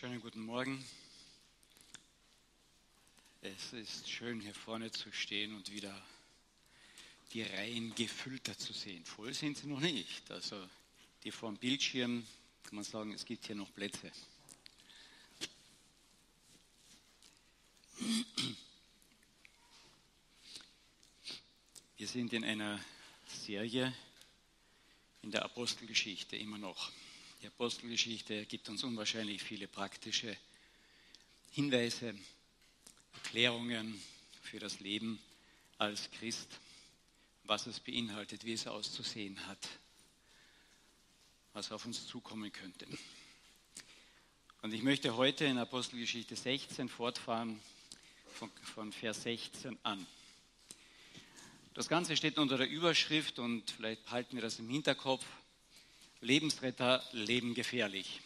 Schönen guten Morgen. Es ist schön, hier vorne zu stehen und wieder die Reihen gefüllter zu sehen. Voll sind sie noch nicht. Also die vor dem Bildschirm, kann man sagen, es gibt hier noch Plätze. Wir sind in einer Serie in der Apostelgeschichte immer noch. Die Apostelgeschichte gibt uns unwahrscheinlich viele praktische Hinweise, Erklärungen für das Leben als Christ, was es beinhaltet, wie es auszusehen hat, was auf uns zukommen könnte. Und ich möchte heute in Apostelgeschichte 16 fortfahren von, von Vers 16 an. Das Ganze steht unter der Überschrift und vielleicht halten wir das im Hinterkopf. Lebensretter leben gefährlich.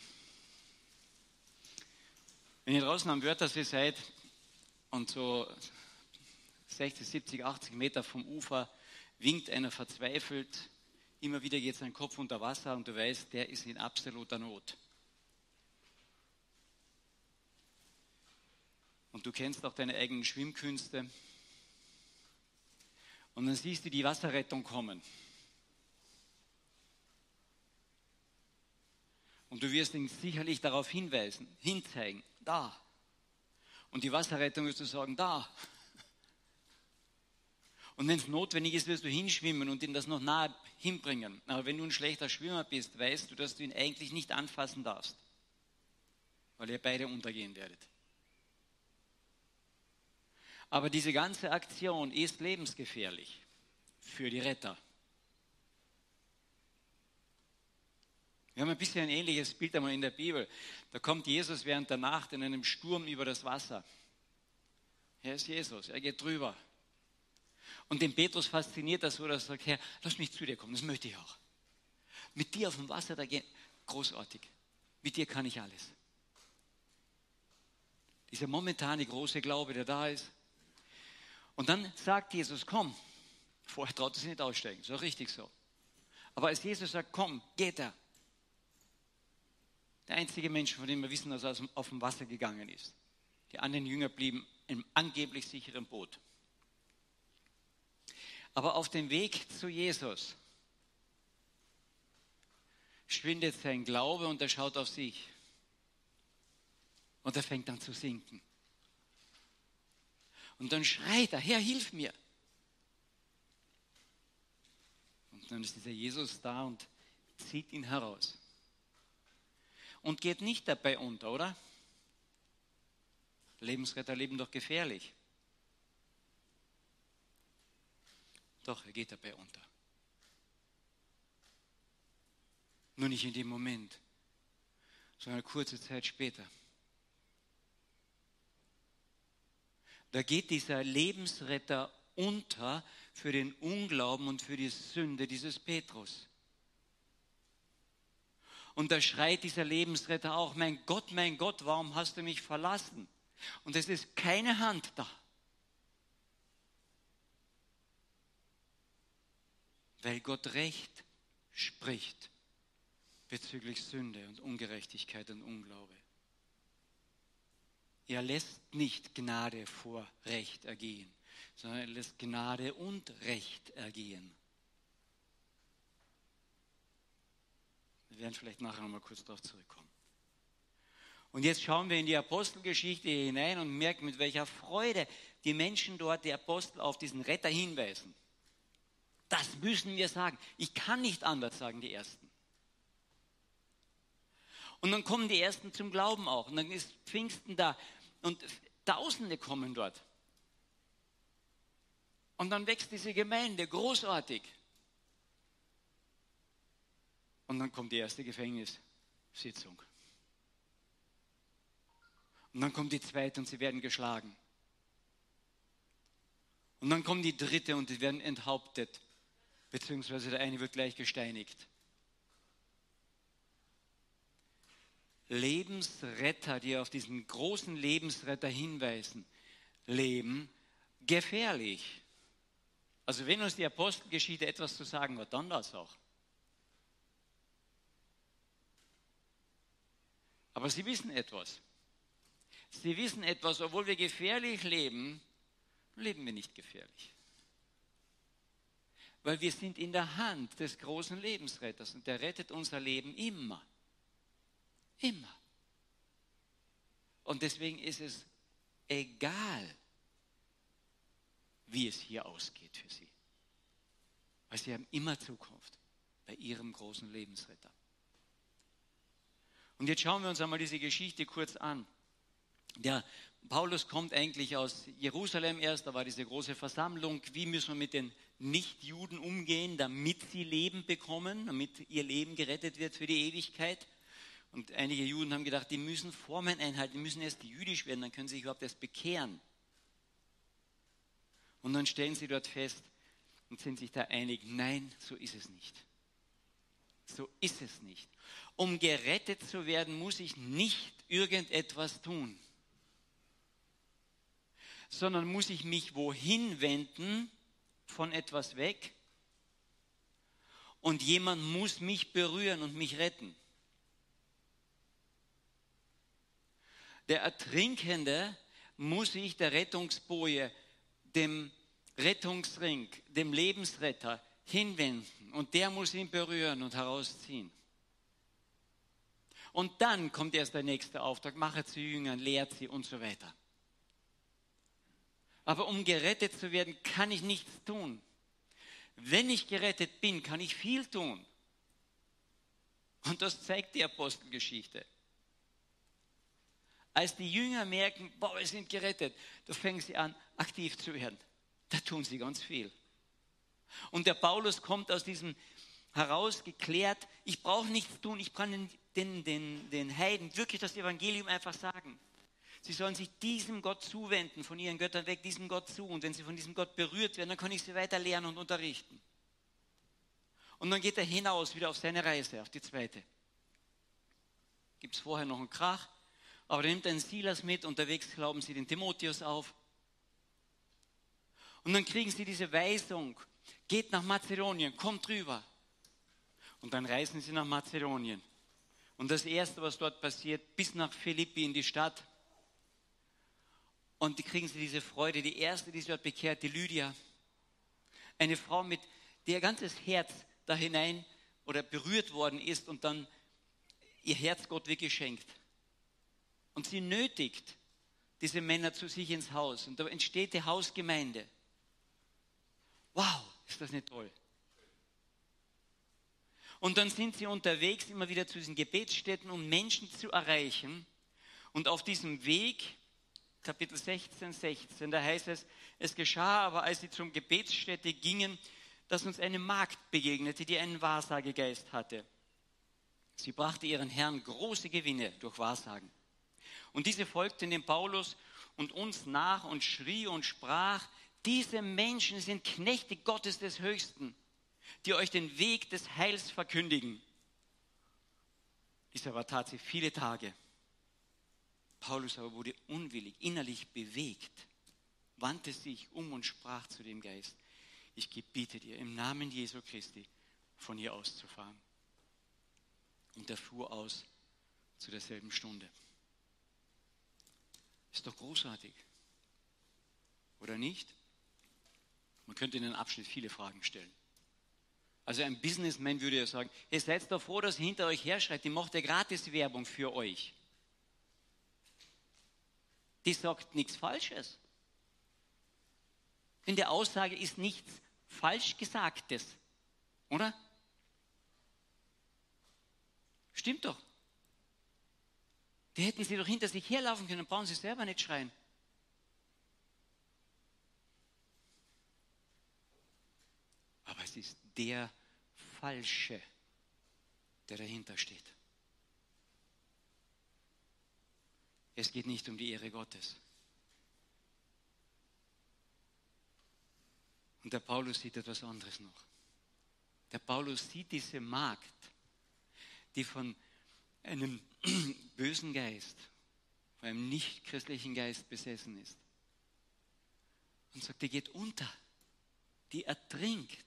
Wenn ihr draußen am Wörthersee seid und so 60, 70, 80 Meter vom Ufer winkt einer verzweifelt, immer wieder geht sein Kopf unter Wasser und du weißt, der ist in absoluter Not. Und du kennst auch deine eigenen Schwimmkünste. Und dann siehst du die Wasserrettung kommen. Und du wirst ihn sicherlich darauf hinweisen, hinzeigen, da. Und die Wasserrettung wirst du sagen, da. Und wenn es notwendig ist, wirst du hinschwimmen und ihn das noch nahe hinbringen. Aber wenn du ein schlechter Schwimmer bist, weißt du, dass du ihn eigentlich nicht anfassen darfst, weil ihr beide untergehen werdet. Aber diese ganze Aktion ist lebensgefährlich für die Retter. Wir haben ein bisschen ein ähnliches Bild einmal in der Bibel. Da kommt Jesus während der Nacht in einem Sturm über das Wasser. Er ist Jesus, er geht drüber. Und den Petrus fasziniert das so, dass er sagt, Herr, lass mich zu dir kommen, das möchte ich auch. Mit dir auf dem Wasser da gehen, großartig. Mit dir kann ich alles. Dieser momentane große Glaube, der da ist. Und dann sagt Jesus, komm. Vorher traut er sich nicht aussteigen, so richtig so. Aber als Jesus sagt, komm, geht er. Der einzige Mensch, von dem wir wissen, dass er auf dem Wasser gegangen ist. Die anderen Jünger blieben im angeblich sicheren Boot. Aber auf dem Weg zu Jesus schwindet sein Glaube und er schaut auf sich. Und er fängt an zu sinken. Und dann schreit er, Herr, hilf mir. Und dann ist dieser Jesus da und zieht ihn heraus und geht nicht dabei unter, oder? Lebensretter leben doch gefährlich. Doch, er geht dabei unter. Nur nicht in dem Moment, sondern kurze Zeit später. Da geht dieser Lebensretter unter für den Unglauben und für die Sünde dieses Petrus. Und da schreit dieser Lebensretter auch, mein Gott, mein Gott, warum hast du mich verlassen? Und es ist keine Hand da. Weil Gott Recht spricht bezüglich Sünde und Ungerechtigkeit und Unglaube. Er lässt nicht Gnade vor Recht ergehen, sondern er lässt Gnade und Recht ergehen. Wir werden vielleicht nachher noch mal kurz darauf zurückkommen. Und jetzt schauen wir in die Apostelgeschichte hinein und merken, mit welcher Freude die Menschen dort, die Apostel, auf diesen Retter hinweisen. Das müssen wir sagen. Ich kann nicht anders sagen, die Ersten. Und dann kommen die Ersten zum Glauben auch. Und dann ist Pfingsten da. Und Tausende kommen dort. Und dann wächst diese Gemeinde großartig. Und dann kommt die erste Gefängnissitzung. Und dann kommt die zweite und sie werden geschlagen. Und dann kommt die dritte und sie werden enthauptet, beziehungsweise der eine wird gleich gesteinigt. Lebensretter, die auf diesen großen Lebensretter hinweisen, leben gefährlich. Also wenn uns die Apostelgeschichte etwas zu sagen hat, dann das auch. Aber sie wissen etwas. Sie wissen etwas, obwohl wir gefährlich leben, leben wir nicht gefährlich. Weil wir sind in der Hand des großen Lebensretters und der rettet unser Leben immer. Immer. Und deswegen ist es egal, wie es hier ausgeht für sie. Weil sie haben immer Zukunft bei ihrem großen Lebensretter. Und jetzt schauen wir uns einmal diese Geschichte kurz an. Der Paulus kommt eigentlich aus Jerusalem erst, da war diese große Versammlung. Wie müssen wir mit den Nichtjuden umgehen, damit sie Leben bekommen, damit ihr Leben gerettet wird für die Ewigkeit? Und einige Juden haben gedacht, die müssen Formen einhalten, die müssen erst jüdisch werden, dann können sie sich überhaupt erst bekehren. Und dann stellen sie dort fest und sind sich da einig, nein, so ist es nicht. So ist es nicht. Um gerettet zu werden, muss ich nicht irgendetwas tun, sondern muss ich mich wohin wenden, von etwas weg, und jemand muss mich berühren und mich retten. Der Ertrinkende muss sich der Rettungsboje, dem Rettungsring, dem Lebensretter hinwenden und der muss ihn berühren und herausziehen. Und dann kommt erst der nächste Auftrag, mache zu Jüngern, lehrt sie und so weiter. Aber um gerettet zu werden, kann ich nichts tun. Wenn ich gerettet bin, kann ich viel tun. Und das zeigt die Apostelgeschichte. Als die Jünger merken, boah, wir sind gerettet, da fangen sie an, aktiv zu werden. Da tun sie ganz viel. Und der Paulus kommt aus diesem herausgeklärt, ich brauche nichts tun, ich kann den, den, den Heiden wirklich das Evangelium einfach sagen. Sie sollen sich diesem Gott zuwenden, von ihren Göttern weg, diesem Gott zu. Und wenn sie von diesem Gott berührt werden, dann kann ich sie weiter lernen und unterrichten. Und dann geht er hinaus wieder auf seine Reise, auf die zweite. Gibt es vorher noch einen Krach, aber er nimmt einen Silas mit, unterwegs glauben sie den Timotheus auf. Und dann kriegen sie diese Weisung, geht nach Mazedonien, kommt rüber. Und dann reisen sie nach Mazedonien. Und das Erste, was dort passiert, bis nach Philippi in die Stadt. Und die kriegen sie diese Freude. Die erste, die sie dort bekehrt, die Lydia. Eine Frau, mit der ihr ganzes Herz da hinein oder berührt worden ist und dann ihr Herz Gott wird geschenkt. Und sie nötigt diese Männer zu sich ins Haus. Und da entsteht die Hausgemeinde. Wow, ist das nicht toll? Und dann sind sie unterwegs immer wieder zu diesen Gebetsstätten, um Menschen zu erreichen. Und auf diesem Weg, Kapitel 16, 16, da heißt es, es geschah aber, als sie zum Gebetsstätte gingen, dass uns eine Magd begegnete, die einen Wahrsagegeist hatte. Sie brachte ihren Herrn große Gewinne durch Wahrsagen. Und diese folgten dem Paulus und uns nach und schrie und sprach, diese Menschen sind Knechte Gottes des Höchsten, die euch den Weg des Heils verkündigen. Dies aber tat sie viele Tage. Paulus aber wurde unwillig, innerlich bewegt, wandte sich um und sprach zu dem Geist, ich gebiete dir im Namen Jesu Christi von hier auszufahren. Und er fuhr aus zu derselben Stunde. Ist doch großartig. Oder nicht? Man könnte in den Abschnitt viele Fragen stellen. Also ein Businessman würde ja sagen, ihr seid doch froh, dass hinter euch herschreit, die macht ja gratis Werbung für euch. Die sagt nichts Falsches. In der Aussage ist nichts falsch Gesagtes. Oder? Stimmt doch. Die hätten sie doch hinter sich herlaufen können, brauchen sie selber nicht schreien. Aber es ist der Falsche, der dahinter steht. Es geht nicht um die Ehre Gottes. Und der Paulus sieht etwas anderes noch. Der Paulus sieht diese Magd, die von einem bösen Geist, von einem nicht-christlichen Geist besessen ist. Und sagt, die geht unter, die ertrinkt.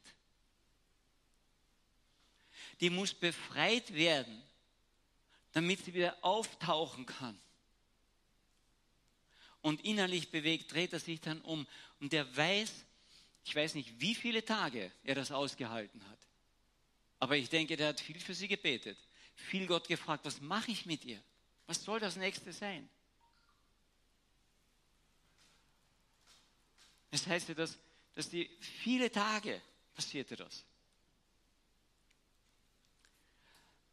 Die muss befreit werden damit sie wieder auftauchen kann. Und innerlich bewegt dreht er sich dann um und der weiß, ich weiß nicht, wie viele Tage er das ausgehalten hat. Aber ich denke, der hat viel für sie gebetet, viel Gott gefragt, was mache ich mit ihr? Was soll das nächste sein? Es heißt ja, dass, dass die viele Tage passierte das.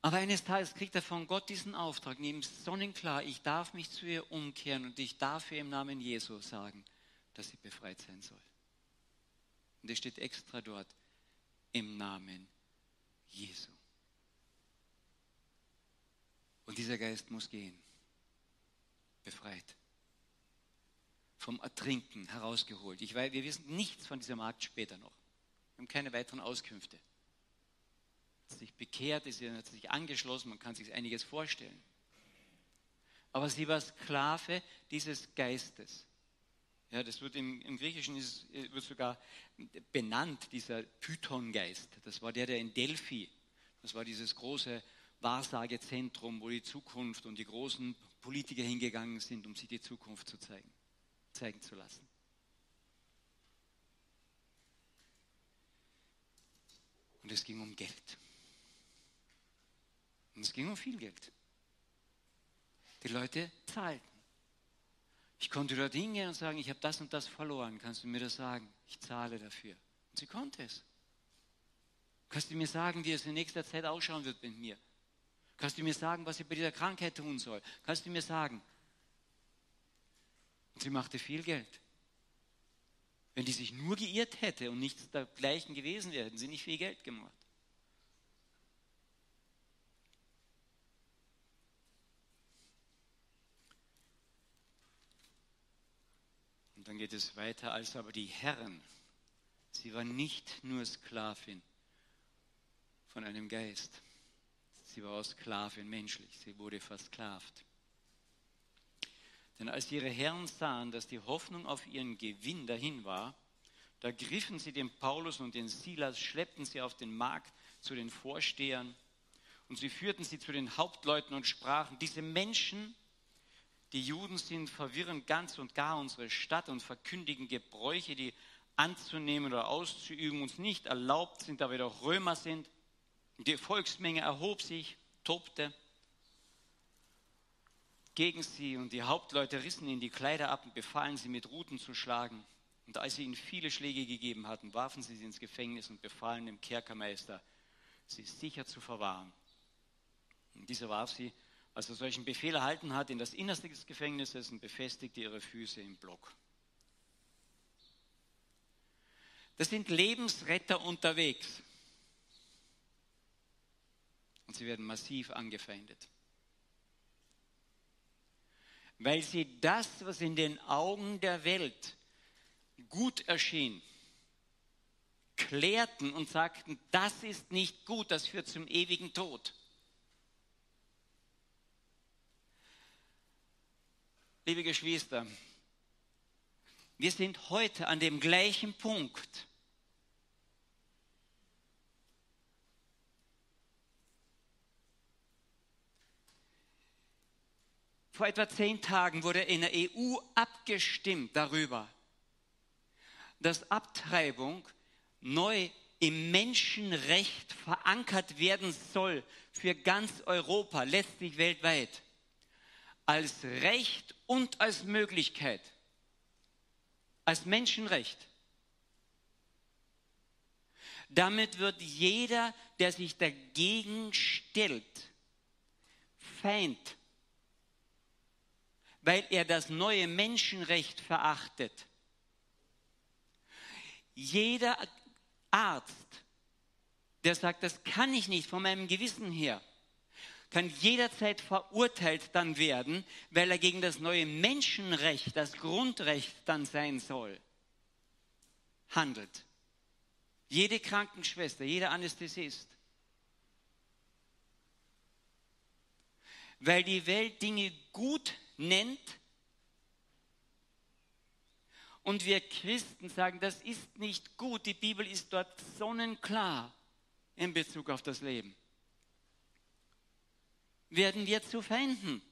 Aber eines Tages kriegt er von Gott diesen Auftrag, neben sonnenklar, ich darf mich zu ihr umkehren und ich darf ihr im Namen Jesu sagen, dass sie befreit sein soll. Und es steht extra dort, im Namen Jesu. Und dieser Geist muss gehen, befreit, vom Ertrinken herausgeholt. Ich weiß, wir wissen nichts von dieser Magd später noch. Wir haben keine weiteren Auskünfte sich bekehrt, sie hat sich angeschlossen, man kann sich einiges vorstellen. Aber sie war Sklave dieses Geistes. Ja, das wird im, im Griechischen ist, wird sogar benannt, dieser Python-Geist. Das war der, der in Delphi, das war dieses große Wahrsagezentrum, wo die Zukunft und die großen Politiker hingegangen sind, um sich die Zukunft zu zeigen, zeigen zu lassen. Und es ging um Geld. Und es ging um viel Geld. Die Leute zahlten. Ich konnte dort hingehen und sagen, ich habe das und das verloren. Kannst du mir das sagen? Ich zahle dafür. Und sie konnte es. Kannst du mir sagen, wie es in nächster Zeit ausschauen wird mit mir? Kannst du mir sagen, was ich bei dieser Krankheit tun soll? Kannst du mir sagen? Und sie machte viel Geld. Wenn die sich nur geirrt hätte und nichts dergleichen gewesen wäre, hätten sie nicht viel Geld gemacht. Dann geht es weiter, als aber die Herren, sie war nicht nur Sklavin von einem Geist, sie war auch Sklavin menschlich, sie wurde versklavt. Denn als ihre Herren sahen, dass die Hoffnung auf ihren Gewinn dahin war, da griffen sie den Paulus und den Silas, schleppten sie auf den Markt zu den Vorstehern und sie führten sie zu den Hauptleuten und sprachen, diese Menschen die Juden sind verwirren ganz und gar unsere Stadt und verkündigen Gebräuche, die anzunehmen oder auszuüben uns nicht erlaubt sind, da wir doch Römer sind. Die Volksmenge erhob sich, tobte gegen sie und die Hauptleute rissen ihnen die Kleider ab und befahlen sie mit Ruten zu schlagen. Und als sie ihnen viele Schläge gegeben hatten, warfen sie sie ins Gefängnis und befahlen dem Kerkermeister, sie sicher zu verwahren. Und dieser warf sie als er solchen Befehl erhalten hat, in das Innerste des Gefängnisses und befestigte ihre Füße im Block. Das sind Lebensretter unterwegs. Und sie werden massiv angefeindet. Weil sie das, was in den Augen der Welt gut erschien, klärten und sagten, das ist nicht gut, das führt zum ewigen Tod. Liebe Geschwister, wir sind heute an dem gleichen Punkt. Vor etwa zehn Tagen wurde in der EU abgestimmt darüber, dass Abtreibung neu im Menschenrecht verankert werden soll für ganz Europa, letztlich weltweit als Recht und als Möglichkeit, als Menschenrecht. Damit wird jeder, der sich dagegen stellt, Feind, weil er das neue Menschenrecht verachtet. Jeder Arzt, der sagt, das kann ich nicht von meinem Gewissen her, kann jederzeit verurteilt dann werden, weil er gegen das neue Menschenrecht, das Grundrecht dann sein soll, handelt. Jede Krankenschwester, jeder Anästhesist. Weil die Welt Dinge gut nennt und wir Christen sagen, das ist nicht gut. Die Bibel ist dort sonnenklar in Bezug auf das Leben. Werden wir zu Feinden.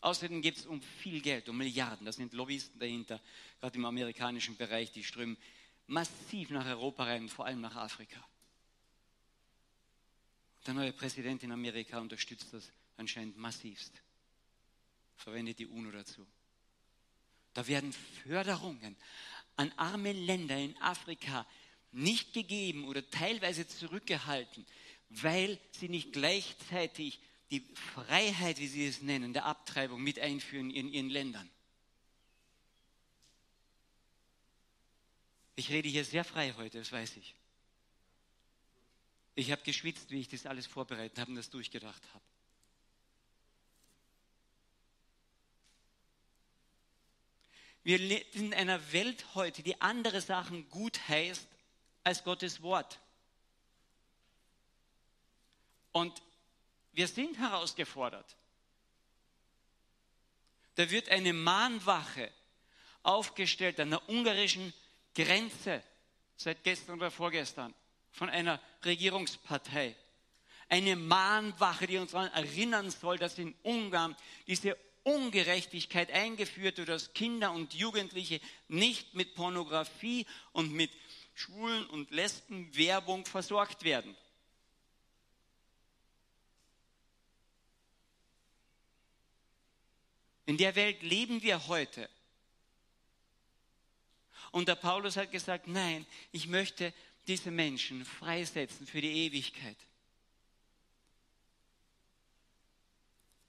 Außerdem geht es um viel Geld, um Milliarden. Da sind Lobbyisten dahinter, gerade im amerikanischen Bereich, die strömen massiv nach Europa rein, vor allem nach Afrika. Der neue Präsident in Amerika unterstützt das anscheinend massivst. Verwendet die UNO dazu. Da werden Förderungen an arme Länder in Afrika nicht gegeben oder teilweise zurückgehalten, weil sie nicht gleichzeitig die Freiheit, wie sie es nennen, der Abtreibung mit einführen in ihren Ländern. Ich rede hier sehr frei heute, das weiß ich. Ich habe geschwitzt, wie ich das alles vorbereitet habe und das durchgedacht habe. Wir leben in einer Welt heute, die andere Sachen gut heißt als Gottes Wort. Und wir sind herausgefordert. Da wird eine Mahnwache aufgestellt an der ungarischen Grenze seit gestern oder vorgestern von einer Regierungspartei. Eine Mahnwache, die uns daran erinnern soll, dass in Ungarn diese Ungerechtigkeit eingeführt wird, dass Kinder und Jugendliche nicht mit Pornografie und mit Schwulen- und Lesbenwerbung versorgt werden. In der Welt leben wir heute. Und der Paulus hat gesagt, nein, ich möchte diese Menschen freisetzen für die Ewigkeit.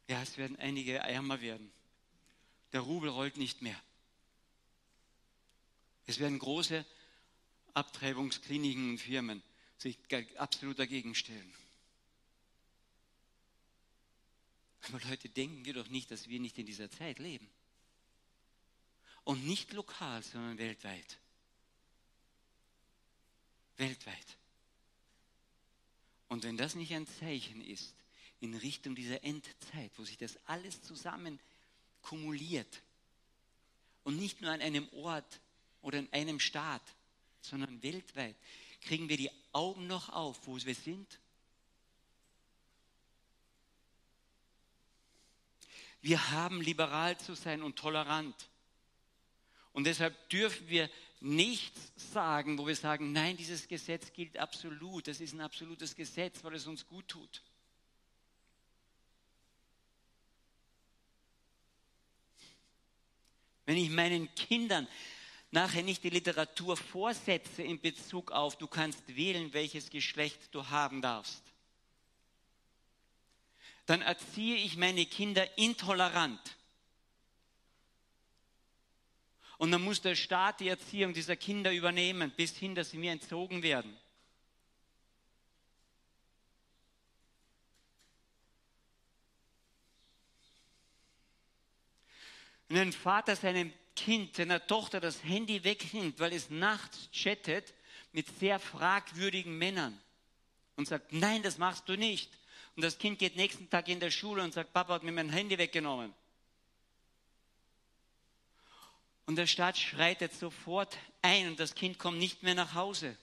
Ja, es werden einige ärmer werden. Der Rubel rollt nicht mehr. Es werden große Abtreibungskliniken und Firmen sich absolut dagegen stellen. Aber Leute, denken wir doch nicht, dass wir nicht in dieser Zeit leben. Und nicht lokal, sondern weltweit. Weltweit. Und wenn das nicht ein Zeichen ist, in Richtung dieser Endzeit, wo sich das alles zusammen kumuliert und nicht nur an einem Ort oder in einem Staat, sondern weltweit, kriegen wir die Augen noch auf, wo wir sind. Wir haben liberal zu sein und tolerant. Und deshalb dürfen wir nichts sagen, wo wir sagen, nein, dieses Gesetz gilt absolut. Das ist ein absolutes Gesetz, weil es uns gut tut. Wenn ich meinen Kindern nachher nicht die Literatur vorsetze in Bezug auf, du kannst wählen, welches Geschlecht du haben darfst, dann erziehe ich meine Kinder intolerant. Und dann muss der Staat die Erziehung dieser Kinder übernehmen, bis hin, dass sie mir entzogen werden. Wenn ein Vater seinem Kind, seiner Tochter das Handy wegnimmt, weil es nachts chattet mit sehr fragwürdigen Männern und sagt, nein, das machst du nicht. Und das Kind geht nächsten Tag in der Schule und sagt, Papa hat mir mein Handy weggenommen. Und der Staat schreitet sofort ein und das Kind kommt nicht mehr nach Hause.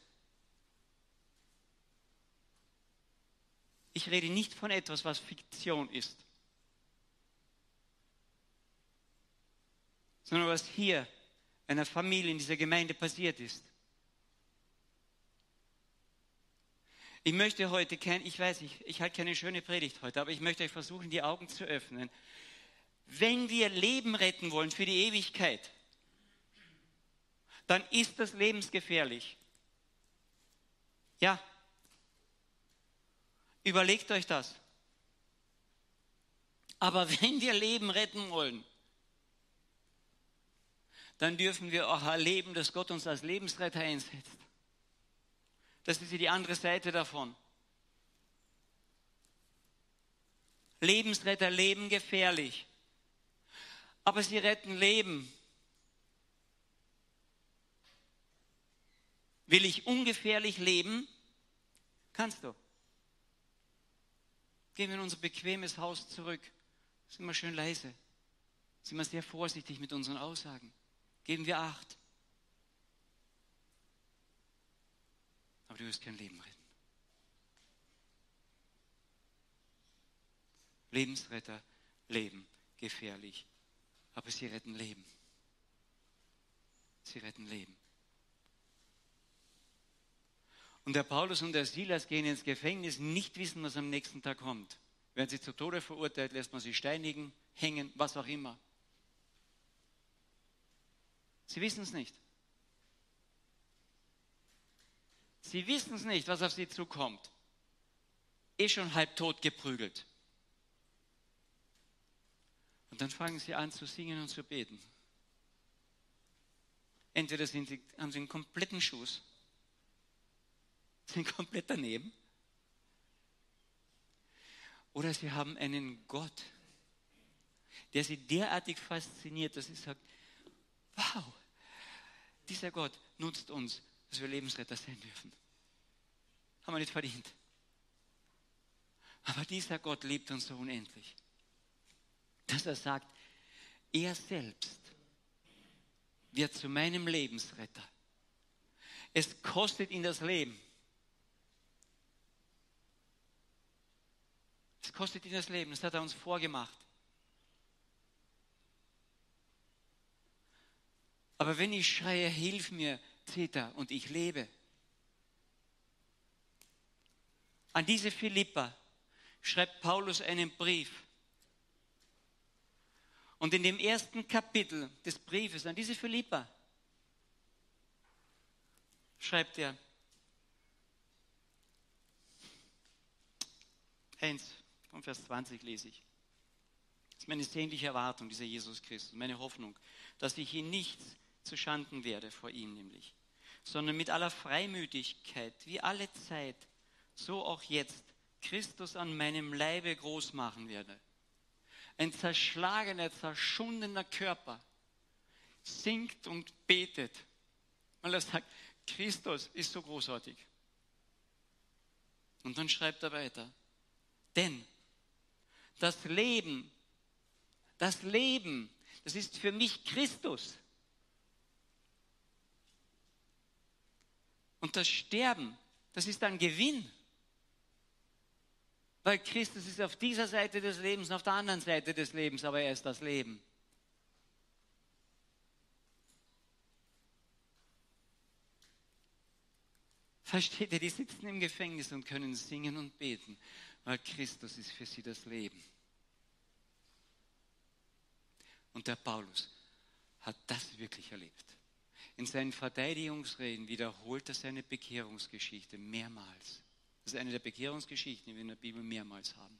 Ich rede nicht von etwas, was Fiktion ist. sondern was hier einer Familie in dieser Gemeinde passiert ist. Ich möchte heute kein, ich weiß, ich, ich halte keine schöne Predigt heute, aber ich möchte euch versuchen, die Augen zu öffnen. Wenn wir Leben retten wollen für die Ewigkeit, dann ist das lebensgefährlich. Ja. Überlegt euch das. Aber wenn wir Leben retten wollen, dann dürfen wir auch erleben, dass Gott uns als Lebensretter einsetzt. Das ist die andere Seite davon. Lebensretter leben gefährlich, aber sie retten Leben. Will ich ungefährlich leben? Kannst du. Gehen wir in unser bequemes Haus zurück. Sind wir schön leise. Sind wir sehr vorsichtig mit unseren Aussagen. Geben wir Acht. Aber du wirst kein Leben retten. Lebensretter leben gefährlich, aber sie retten Leben. Sie retten Leben. Und der Paulus und der Silas gehen ins Gefängnis, nicht wissen, was am nächsten Tag kommt. Werden sie zu Tode verurteilt, lässt man sie steinigen, hängen, was auch immer. Sie wissen es nicht. Sie wissen es nicht, was auf sie zukommt. Eh schon halb tot geprügelt. Und dann fangen sie an zu singen und zu beten. Entweder sind sie, haben sie einen kompletten Schuss, sind komplett daneben, oder sie haben einen Gott, der sie derartig fasziniert, dass sie sagt, wow, dieser Gott nutzt uns, dass wir Lebensretter sein dürfen. Haben wir nicht verdient. Aber dieser Gott liebt uns so unendlich, dass er sagt, er selbst wird zu meinem Lebensretter. Es kostet ihn das Leben. Es kostet ihn das Leben, das hat er uns vorgemacht. Aber wenn ich schreie, hilf mir, Zeta, und ich lebe, an diese Philippa schreibt Paulus einen Brief. Und in dem ersten Kapitel des Briefes an diese Philippa schreibt er, eins, von Vers 20 lese ich. Das ist meine sehnliche Erwartung, dieser Jesus Christus, meine Hoffnung, dass ich ihn nichts zu Schanden werde vor ihm nämlich, sondern mit aller Freimütigkeit, wie alle Zeit, so auch jetzt, Christus an meinem Leibe groß machen werde. Ein zerschlagener, zerschundener Körper singt und betet, weil er sagt, Christus ist so großartig. Und dann schreibt er weiter, denn das Leben, das Leben, das ist für mich Christus. Und das Sterben, das ist ein Gewinn. Weil Christus ist auf dieser Seite des Lebens und auf der anderen Seite des Lebens, aber er ist das Leben. Versteht ihr, die sitzen im Gefängnis und können singen und beten, weil Christus ist für sie das Leben. Und der Paulus hat das wirklich erlebt. In seinen Verteidigungsreden wiederholt er seine Bekehrungsgeschichte mehrmals. Das ist eine der Bekehrungsgeschichten, die wir in der Bibel mehrmals haben.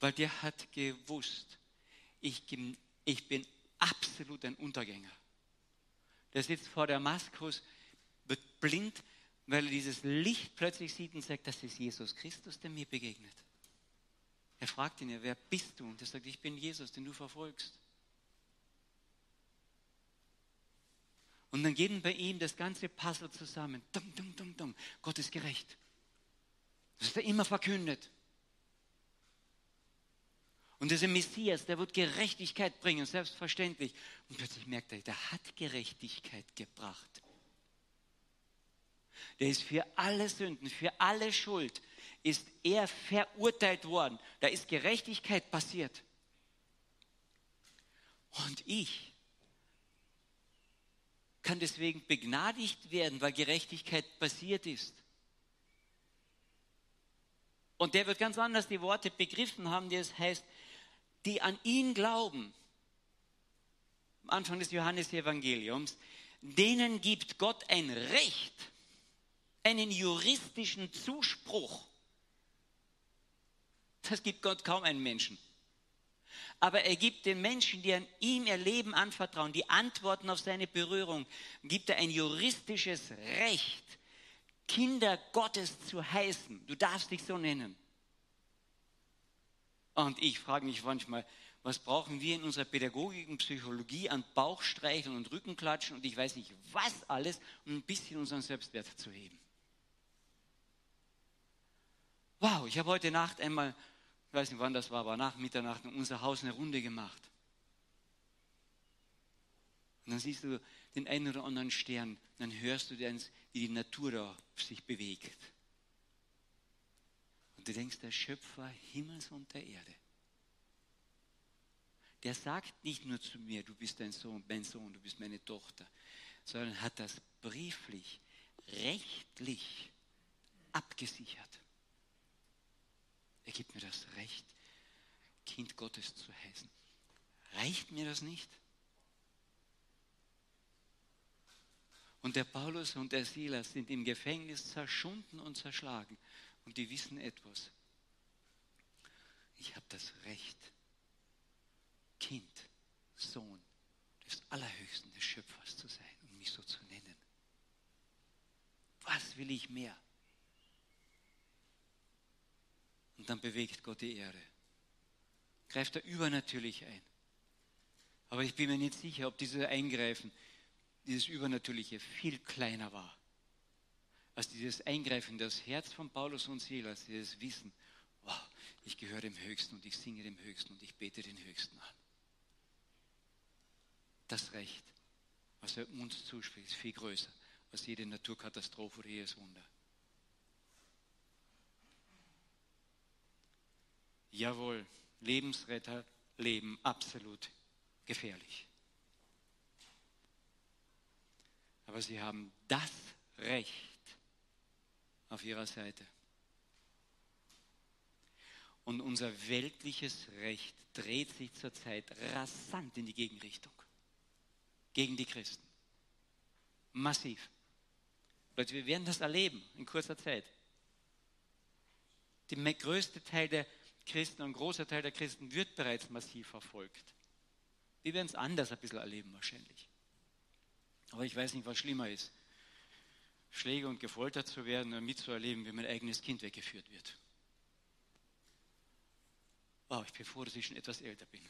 Weil der hat gewusst, ich, ich bin absolut ein Untergänger. Der sitzt vor Damaskus, wird blind, weil er dieses Licht plötzlich sieht und sagt, das ist Jesus Christus, der mir begegnet. Er fragt ihn ja, wer bist du? Und er sagt, ich bin Jesus, den du verfolgst. Und dann geht bei ihm das ganze Puzzle zusammen. Dum, dum, dum, dum. Gott ist gerecht. Das ist er immer verkündet. Und dieser Messias, der wird Gerechtigkeit bringen, selbstverständlich. Und plötzlich merkt er, der hat Gerechtigkeit gebracht. Der ist für alle Sünden, für alle Schuld, ist er verurteilt worden. Da ist Gerechtigkeit passiert. Und ich kann deswegen begnadigt werden, weil Gerechtigkeit passiert ist. Und der wird ganz anders die Worte begriffen haben, die es heißt, die an ihn glauben. Am Anfang des Johannesevangeliums, denen gibt Gott ein Recht, einen juristischen Zuspruch. Das gibt Gott kaum einen Menschen aber er gibt den Menschen, die an ihm ihr Leben anvertrauen, die Antworten auf seine Berührung, gibt er ein juristisches Recht, Kinder Gottes zu heißen. Du darfst dich so nennen. Und ich frage mich manchmal, was brauchen wir in unserer Pädagogik und Psychologie an Bauchstreicheln und Rückenklatschen und ich weiß nicht was alles, um ein bisschen unseren Selbstwert zu heben. Wow, ich habe heute Nacht einmal ich weiß nicht wann das war, aber nach Mitternacht in unser Haus eine Runde gemacht. Und dann siehst du den einen oder anderen Stern, dann hörst du, wie die Natur da sich bewegt. Und du denkst, der Schöpfer Himmels und der Erde. Der sagt nicht nur zu mir, du bist dein Sohn, mein Sohn, du bist meine Tochter, sondern hat das brieflich, rechtlich abgesichert. Er gibt mir das Recht, Kind Gottes zu heißen. Reicht mir das nicht? Und der Paulus und der Silas sind im Gefängnis zerschunden und zerschlagen. Und die wissen etwas. Ich habe das Recht, Kind, Sohn des Allerhöchsten, des Schöpfers zu sein und mich so zu nennen. Was will ich mehr? Und dann bewegt Gott die Erde. Greift er übernatürlich ein. Aber ich bin mir nicht sicher, ob dieses Eingreifen, dieses Übernatürliche viel kleiner war als dieses Eingreifen in das Herz von Paulus und Silas, dieses Wissen, wow, ich gehöre dem Höchsten und ich singe dem Höchsten und ich bete den Höchsten an. Das Recht, was er uns zuspricht, ist viel größer als jede Naturkatastrophe oder jedes Wunder. Jawohl, Lebensretter leben absolut gefährlich. Aber sie haben das Recht auf ihrer Seite. Und unser weltliches Recht dreht sich zurzeit rasant in die Gegenrichtung. Gegen die Christen. Massiv. Leute, wir werden das erleben in kurzer Zeit. Der größte Teil der Christen ein großer Teil der Christen wird bereits massiv verfolgt. Wir werden es anders ein bisschen erleben wahrscheinlich. Aber ich weiß nicht, was schlimmer ist. Schläge und gefoltert zu werden und mitzuerleben, wie mein eigenes Kind weggeführt wird. Wow, ich bin froh, dass ich schon etwas älter bin.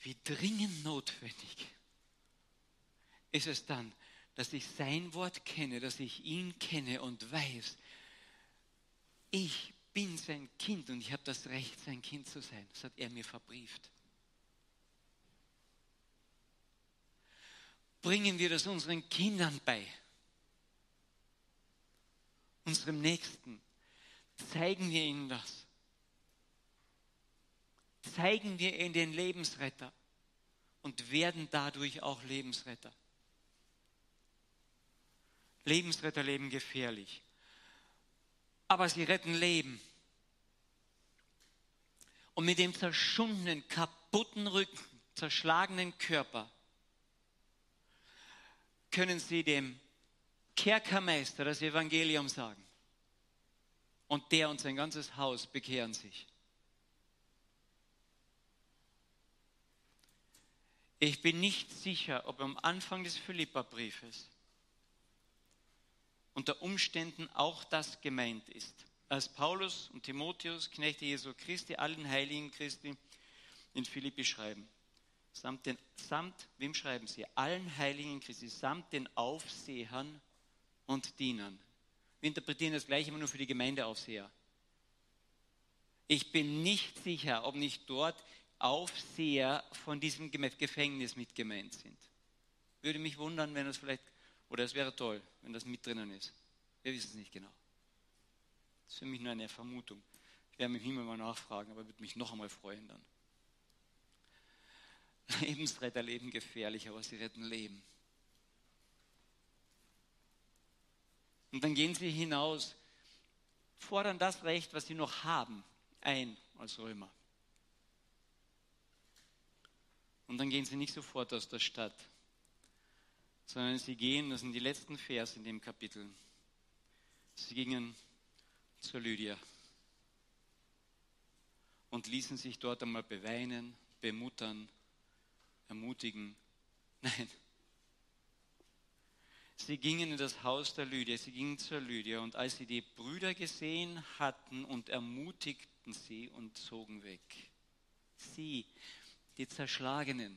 Wie dringend notwendig ist es dann, dass ich sein Wort kenne, dass ich ihn kenne und weiß, ich bin sein Kind und ich habe das Recht, sein Kind zu sein. Das hat er mir verbrieft. Bringen wir das unseren Kindern bei, unserem Nächsten. Zeigen wir ihnen das. Zeigen wir ihnen den Lebensretter und werden dadurch auch Lebensretter. Lebensretter leben gefährlich aber sie retten Leben. Und mit dem zerschundenen, kaputten Rücken, zerschlagenen Körper können sie dem Kerkermeister das Evangelium sagen. Und der und sein ganzes Haus bekehren sich. Ich bin nicht sicher, ob am Anfang des Philipperbriefes unter Umständen auch das gemeint ist. Als Paulus und Timotheus, Knechte Jesu Christi, allen Heiligen Christi in Philippi schreiben. Samt, den, samt, wem schreiben sie? Allen Heiligen Christi, samt den Aufsehern und Dienern. Wir interpretieren das gleiche immer nur für die Gemeindeaufseher. Ich bin nicht sicher, ob nicht dort Aufseher von diesem Gefängnis mit gemeint sind. Würde mich wundern, wenn das vielleicht oder es wäre toll, wenn das mit drinnen ist. Wir wissen es nicht genau. Das ist für mich nur eine Vermutung. Ich werde mich Himmel mal nachfragen, aber würde mich noch einmal freuen dann. Lebensretter leben gefährlich, aber sie retten Leben. Und dann gehen sie hinaus, fordern das Recht, was sie noch haben, ein als Römer. Und dann gehen sie nicht sofort aus der Stadt, sondern sie gehen, das sind die letzten Vers in dem Kapitel, sie gingen zur Lydia und ließen sich dort einmal beweinen, bemuttern, ermutigen. Nein. Sie gingen in das Haus der Lydia, sie gingen zur Lydia und als sie die Brüder gesehen hatten und ermutigten sie und zogen weg. Sie, die Zerschlagenen,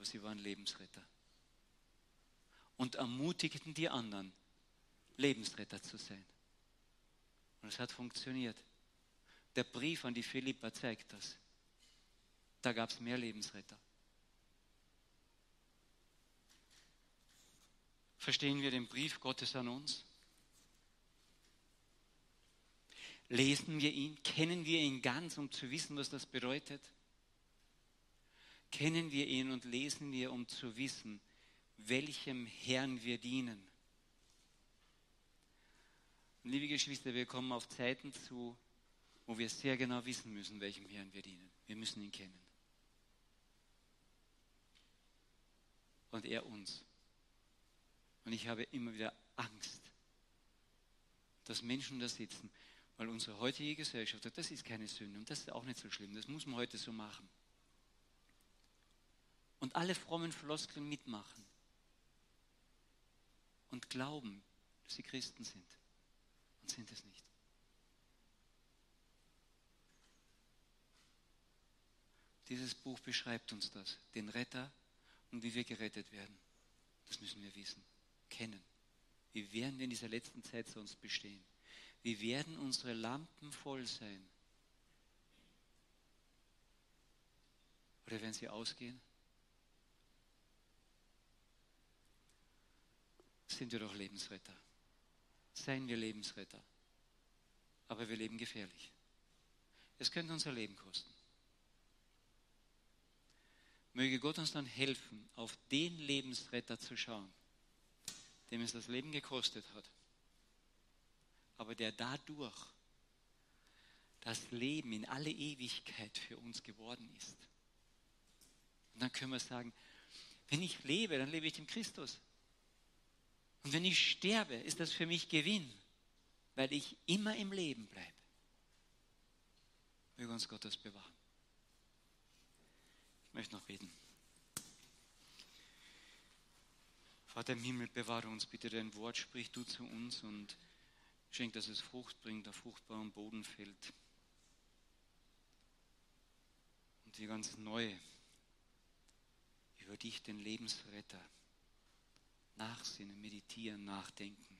aber sie waren Lebensretter. Und ermutigten die anderen, Lebensretter zu sein. Und es hat funktioniert. Der Brief an die Philippa zeigt das. Da gab es mehr Lebensretter. Verstehen wir den Brief Gottes an uns? Lesen wir ihn? Kennen wir ihn ganz, um zu wissen, was das bedeutet? Kennen wir ihn und lesen wir, um zu wissen, welchem Herrn wir dienen? Und liebe Geschwister, wir kommen auf Zeiten zu, wo wir sehr genau wissen müssen, welchem Herrn wir dienen. Wir müssen ihn kennen. Und er uns. Und ich habe immer wieder Angst, dass Menschen da sitzen, weil unsere heutige Gesellschaft sagt, das ist keine Sünde und das ist auch nicht so schlimm, das muss man heute so machen. Und alle frommen Floskeln mitmachen und glauben, dass sie Christen sind und sind es nicht. Dieses Buch beschreibt uns das, den Retter und wie wir gerettet werden. Das müssen wir wissen kennen. Wie werden wir in dieser letzten Zeit sonst bestehen? Wie werden unsere Lampen voll sein? Oder werden sie ausgehen? Sind wir doch Lebensretter. Seien wir Lebensretter. Aber wir leben gefährlich. Es könnte unser Leben kosten. Möge Gott uns dann helfen, auf den Lebensretter zu schauen, dem es das Leben gekostet hat, aber der dadurch das Leben in alle Ewigkeit für uns geworden ist. Und dann können wir sagen, wenn ich lebe, dann lebe ich dem Christus. Und wenn ich sterbe, ist das für mich Gewinn, weil ich immer im Leben bleibe. Möge uns Gott das bewahren. Ich möchte noch beten. Vater im Himmel, bewahre uns bitte dein Wort, sprich du zu uns und schenk, dass es Frucht bringt, auf fruchtbarem Boden fällt. Und wir ganz neu über dich, den Lebensretter, nachsinnen, meditieren, nachdenken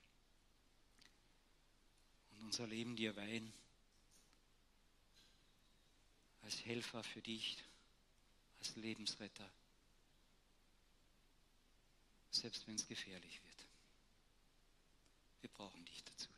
und unser Leben dir weihen als Helfer für dich, als Lebensretter selbst wenn es gefährlich wird. Wir brauchen dich dazu.